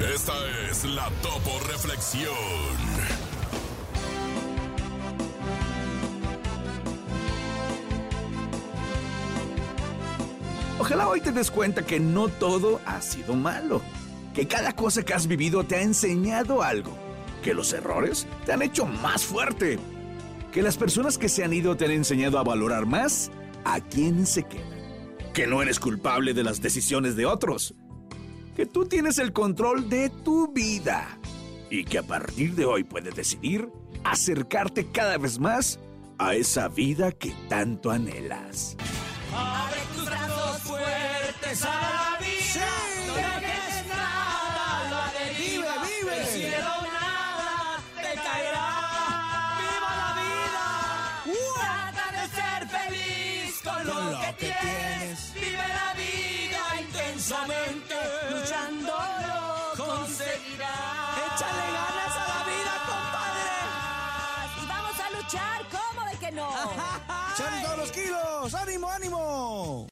Esta es la Topo Reflexión. Ojalá hoy te des cuenta que no todo ha sido malo, que cada cosa que has vivido te ha enseñado algo, que los errores te han hecho más fuerte, que las personas que se han ido te han enseñado a valorar más a quien se queda, que no eres culpable de las decisiones de otros, que tú tienes el control de tu vida y que a partir de hoy puedes decidir acercarte cada vez más a esa vida que tanto anhelas. Abre tus brazos fuertes a la vida. No dejes nada la deriva. Vive, vive. El cielo nada te caerá. ¡Viva la vida! Trata de ser feliz con, lo, lo que, que tienes. tienes. Vive la vida intensamente. Échale ganas a la vida, compadre. Y vamos a luchar, ¿cómo de que no? ¡Echale todos los kilos! ¡Ánimo, ánimo!